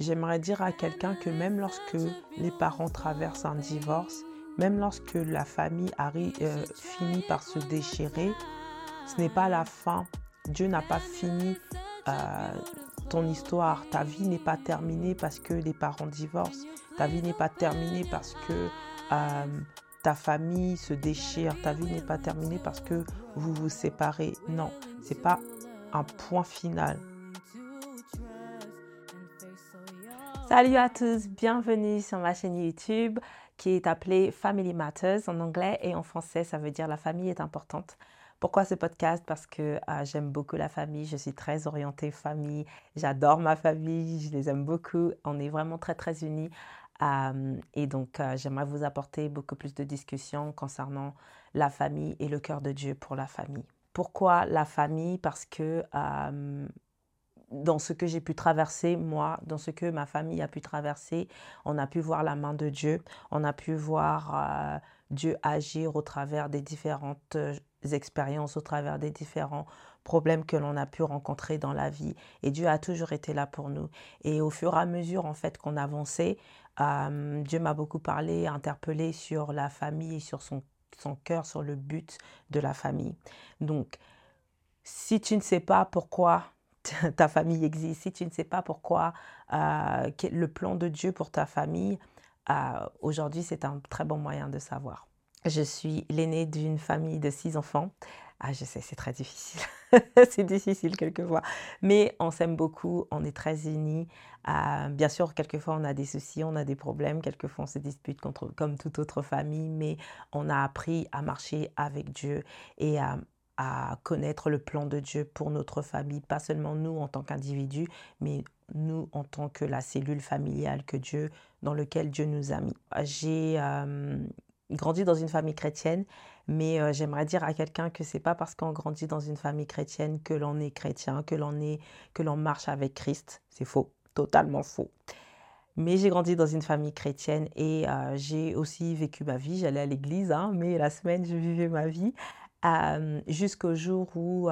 J'aimerais dire à quelqu'un que même lorsque les parents traversent un divorce, même lorsque la famille euh, finit par se déchirer, ce n'est pas la fin. Dieu n'a pas fini euh, ton histoire. Ta vie n'est pas terminée parce que les parents divorcent. Ta vie n'est pas terminée parce que euh, ta famille se déchire. Ta vie n'est pas terminée parce que vous vous séparez. Non, c'est pas un point final. Salut à tous, bienvenue sur ma chaîne YouTube qui est appelée Family Matters en anglais et en français ça veut dire la famille est importante. Pourquoi ce podcast? Parce que euh, j'aime beaucoup la famille, je suis très orientée famille, j'adore ma famille, je les aime beaucoup, on est vraiment très très unis euh, et donc euh, j'aimerais vous apporter beaucoup plus de discussions concernant la famille et le cœur de Dieu pour la famille. Pourquoi la famille? Parce que dans ce que j'ai pu traverser, moi, dans ce que ma famille a pu traverser, on a pu voir la main de Dieu, on a pu voir euh, Dieu agir au travers des différentes euh, expériences, au travers des différents problèmes que l'on a pu rencontrer dans la vie. Et Dieu a toujours été là pour nous. Et au fur et à mesure, en fait, qu'on avançait, euh, Dieu m'a beaucoup parlé, interpellé sur la famille sur son, son cœur, sur le but de la famille. Donc, si tu ne sais pas pourquoi ta famille existe, si tu ne sais pas pourquoi euh, le plan de Dieu pour ta famille, euh, aujourd'hui c'est un très bon moyen de savoir. Je suis l'aînée d'une famille de six enfants. Ah, je sais, c'est très difficile. c'est difficile quelquefois. Mais on s'aime beaucoup, on est très unis. Euh, bien sûr, quelquefois, on a des soucis, on a des problèmes. Quelquefois, on se dispute comme toute autre famille. Mais on a appris à marcher avec Dieu et à, à connaître le plan de Dieu pour notre famille, pas seulement nous en tant qu'individus, mais nous en tant que la cellule familiale que Dieu, dans lequel Dieu nous a mis. J'ai euh, grandi dans une famille chrétienne, mais euh, j'aimerais dire à quelqu'un que c'est pas parce qu'on grandit dans une famille chrétienne que l'on est chrétien, que l'on est, que l'on marche avec Christ. C'est faux, totalement faux. Mais j'ai grandi dans une famille chrétienne et euh, j'ai aussi vécu ma vie. J'allais à l'église, hein, mais la semaine, je vivais ma vie jusqu'au jour où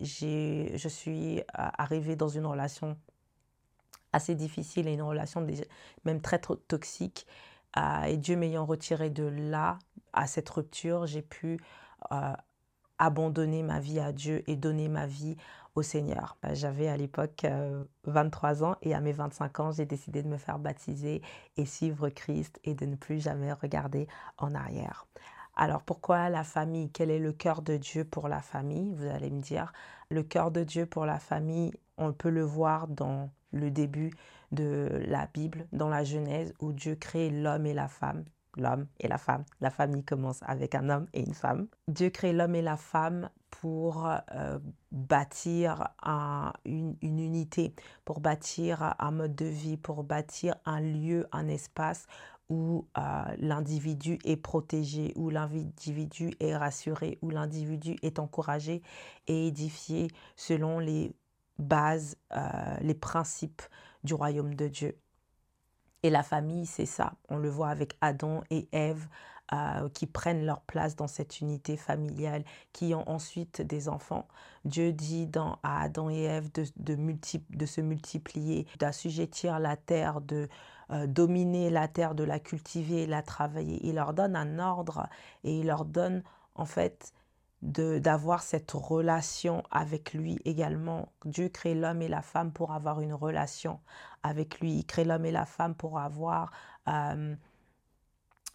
je suis arrivée dans une relation assez difficile et une relation même très toxique. et Dieu m'ayant retiré de là, à cette rupture, j'ai pu abandonner ma vie à Dieu et donner ma vie au Seigneur. Bah, j'avais à l'époque 23 ans et à mes 25 ans, j'ai décidé de me faire baptiser et suivre Christ et de ne plus jamais regarder en arrière. Alors pourquoi la famille? Quel est le cœur de Dieu pour la famille? Vous allez me dire, le cœur de Dieu pour la famille, on peut le voir dans le début de la Bible, dans la Genèse, où Dieu crée l'homme et la femme. L'homme et la femme. La famille commence avec un homme et une femme. Dieu crée l'homme et la femme pour euh, bâtir une, une, unité, pour bâtir un mode de vie, pour bâtir un lieu, un espace où euh, l'individu est protégé, où l'individu est rassuré, où l'individu est encouragé et édifié selon les bases, euh, les principes du royaume de Dieu. Et la famille, c'est ça. On le voit avec Adam et Ève euh, qui prennent leur place dans cette unité familiale, qui ont ensuite des enfants. Dieu dit à Adam et Ève de, de se multiplier, d'assujettir la terre, de euh, dominer la terre, de la cultiver, la travailler. Il leur donne un ordre et il leur donne en fait d'avoir cette relation avec lui également. Dieu crée l'homme et la femme pour avoir une relation avec lui. Il crée l'homme et la femme pour avoir euh,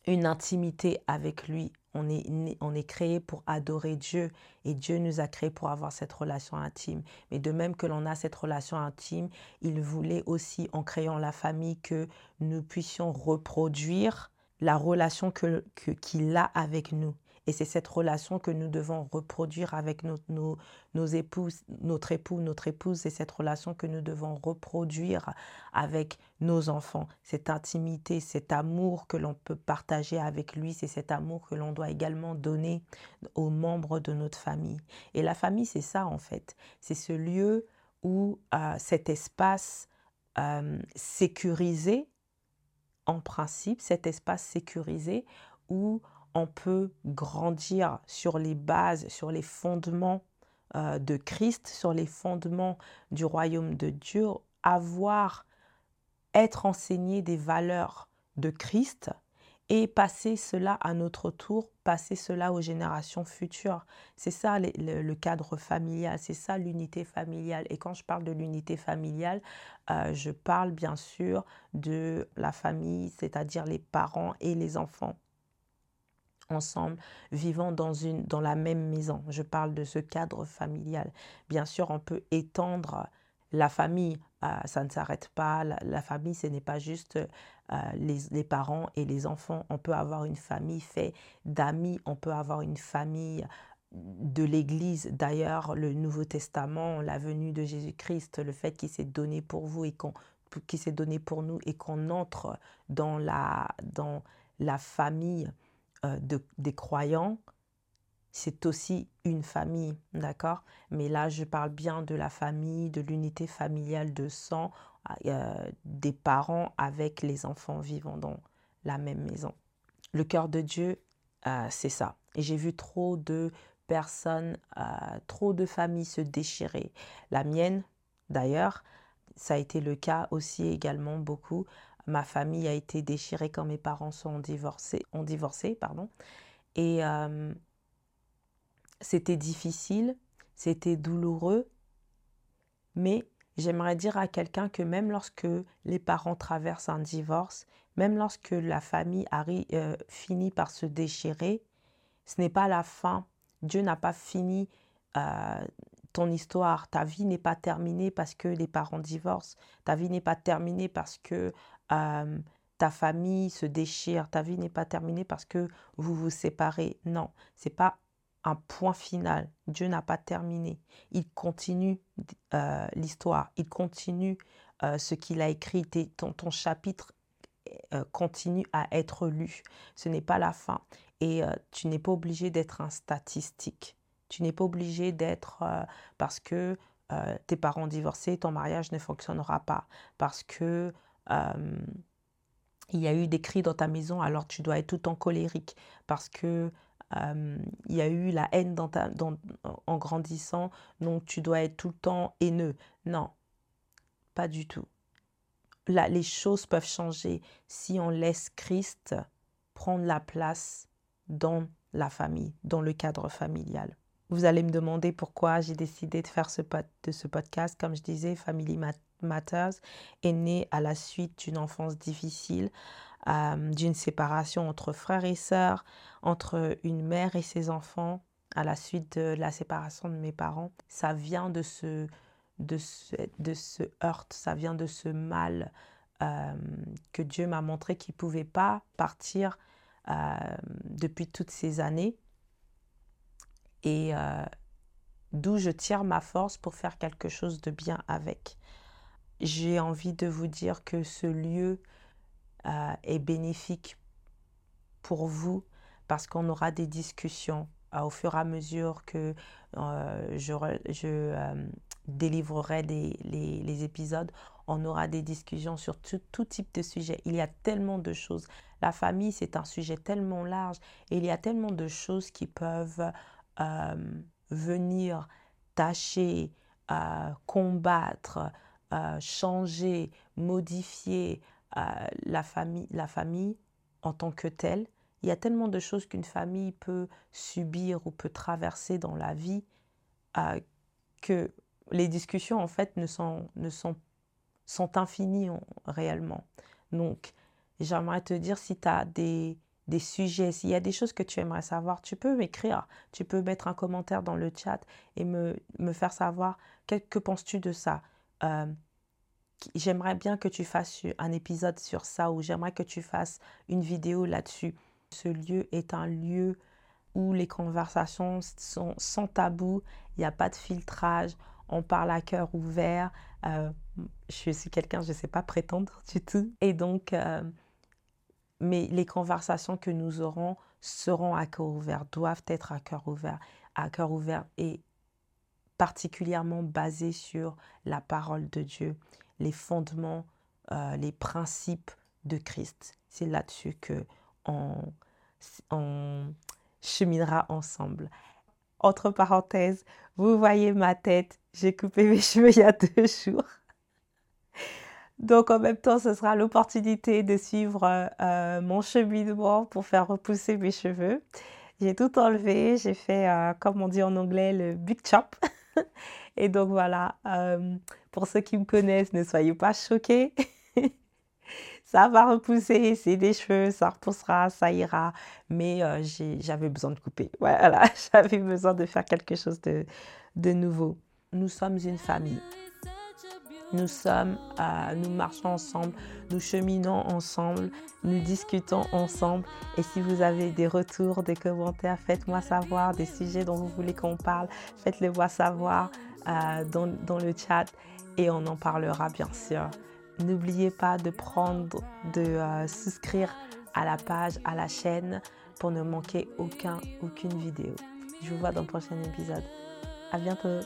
une intimité avec lui. On est, on créé pour adorer Dieu et Dieu nous a créés pour avoir cette relation intime. Mais de même que l'on a cette relation intime, il voulait aussi, en créant la famille, que nous puissions reproduire la relation qu'il que, qu'il a avec nous. Et c'est cette relation que nous devons reproduire avec nos, épouses, notre époux, notre épouse. C'est cette relation que nous devons reproduire avec nos enfants. Cette intimité, cet amour que l'on peut partager avec lui, c'est cet amour que l'on doit également donner aux membres de notre famille. Et la famille, c'est ça en fait. C'est ce lieu où euh, cet espace euh, sécurisé, en principe, cet espace sécurisé où on peut grandir sur les bases, sur les fondements euh, de Christ, sur les fondements du royaume de Dieu, avoir être enseigné des valeurs de Christ et passer cela à notre tour, passer cela aux générations futures. C'est ça le, cadre familial, c'est ça l'unité familiale. Et quand je parle de l'unité familiale, euh, je parle bien sûr de la famille, c'est-à-dire les parents et les enfants ensemble, vivant dans, une, dans la même maison. Je parle de ce cadre familial. Bien sûr, on peut étendre la famille, euh, ça ne s'arrête pas. La, famille, ce n'est pas juste euh, les, parents et les enfants. On peut avoir une famille faite d'amis, on peut avoir une famille de l'Église. D'ailleurs, le Nouveau Testament, la venue de Jésus-Christ, le fait qu'il s'est donné pour vous et qu'on qui s'est donné pour nous et qu'on entre dans la, dans la famille euh, de, des croyants, c'est aussi une famille, d'accord? Mais là, je parle bien de la famille, de l'unité familiale de sang, euh, des parents avec les enfants vivant dans la même maison. Le cœur de Dieu, euh, c'est ça. Et j'ai vu trop de personnes, trop de familles se déchirer. La mienne, d'ailleurs, ça a été le cas aussi également beaucoup. Ma famille a été déchirée quand mes parents sont divorcés, ont divorcé. Et c'était difficile, c'était douloureux, mais j'aimerais dire à quelqu'un que même lorsque les parents traversent un divorce, même lorsque la famille arrive, euh, finit par se déchirer, ce n'est pas la fin. Dieu n'a pas fini euh, ton histoire. Ta vie n'est pas terminée parce que les parents divorcent. Ta vie n'est pas terminée parce que ta famille se déchire. Ta vie n'est pas terminée parce que vous vous séparez. Non, c'est pas un point final. Dieu n'a pas terminé. Il continue euh, l'histoire. Il continue euh, ce qu'il a écrit. Ton, ton chapitre euh, continue à être lu. Ce n'est pas la fin. Et tu n'es pas obligé d'être un statistique. Tu n'es pas obligé d'être parce que tes parents divorcés, ton mariage ne fonctionnera pas. Parce que il y a eu des cris dans ta maison, alors tu dois être tout en colérique. Parce que euh, il y a eu la haine dans en grandissant, donc tu dois être tout le temps haineux. Non, pas du tout. Là, les choses peuvent changer si on laisse Christ prendre la place dans la famille, dans le cadre familial. Vous allez me demander pourquoi j'ai décidé de faire ce, de ce podcast. Comme je disais, Family Matters est né à la suite d'une enfance difficile. Euh, d'une séparation entre frères et sœurs, entre une mère et ses enfants, à la suite de la séparation de mes parents. Ça vient de ce, de ce, heurt, ça vient de ce mal euh, que Dieu m'a montré qu'il ne pouvait pas partir euh, depuis toutes ces années. Et d'où je tire ma force pour faire quelque chose de bien avec. J'ai envie de vous dire que ce lieu euh, est bénéfique pour vous parce qu'on aura des discussions euh, au fur et à mesure que euh, je, délivrerai les, les, épisodes. On aura des discussions sur tout, tout, type de sujet. Il y a tellement de choses. La famille, c'est un sujet tellement large et il y a tellement de choses qui peuvent venir tâcher, combattre, changer, modifier, la, famille, la famille en tant que telle. Il y a tellement de choses qu'une famille peut subir ou peut traverser dans la vie euh, que les discussions, en fait, ne sont, ne sont, sont infinies réellement. Donc, j'aimerais te dire si tu as des, des sujets, s'il y a des choses que tu aimerais savoir, tu peux m'écrire, tu peux mettre un commentaire dans le chat et me, me faire savoir que, que penses-tu de ça. Euh, j'aimerais bien que tu fasses un épisode sur ça ou j'aimerais que tu fasses une vidéo là-dessus. Ce lieu est un lieu où les conversations sont sans tabou, il n'y a pas de filtrage, on parle à cœur ouvert. Euh, je suis quelqu'un, je ne sais pas prétendre du tout. Et donc, euh, mais les conversations que nous aurons seront à cœur ouvert, doivent être à cœur ouvert, à cœur ouvert et particulièrement basées sur la parole de Dieu les fondements, euh, les principes de Christ. C'est là-dessus que on, cheminera ensemble. Entre parenthèses, vous voyez ma tête, j'ai coupé mes cheveux il y a deux jours. Donc en même temps, ce sera l'opportunité de suivre euh, euh, mon cheminement pour faire repousser mes cheveux. J'ai tout enlevé, j'ai fait, euh, comme on dit en anglais, le big chop. Et donc voilà, pour ceux qui me connaissent, ne soyez pas choqués. ça va repousser, c'est des cheveux, ça repoussera, ça ira. Mais j'avais besoin de couper. Voilà, j'avais besoin de faire quelque chose de nouveau. Nous sommes une famille. Nous sommes, euh, nous marchons ensemble, nous cheminons ensemble, nous discutons ensemble. Et si vous avez des retours, des commentaires, faites-moi savoir, des sujets dont vous voulez qu'on parle, faites-le moi savoir euh, dans, le chat et on en parlera bien sûr. N'oubliez pas de prendre, de euh, souscrire à la page, à la chaîne pour ne manquer aucun, aucune vidéo. Je vous vois dans le prochain épisode. À bientôt.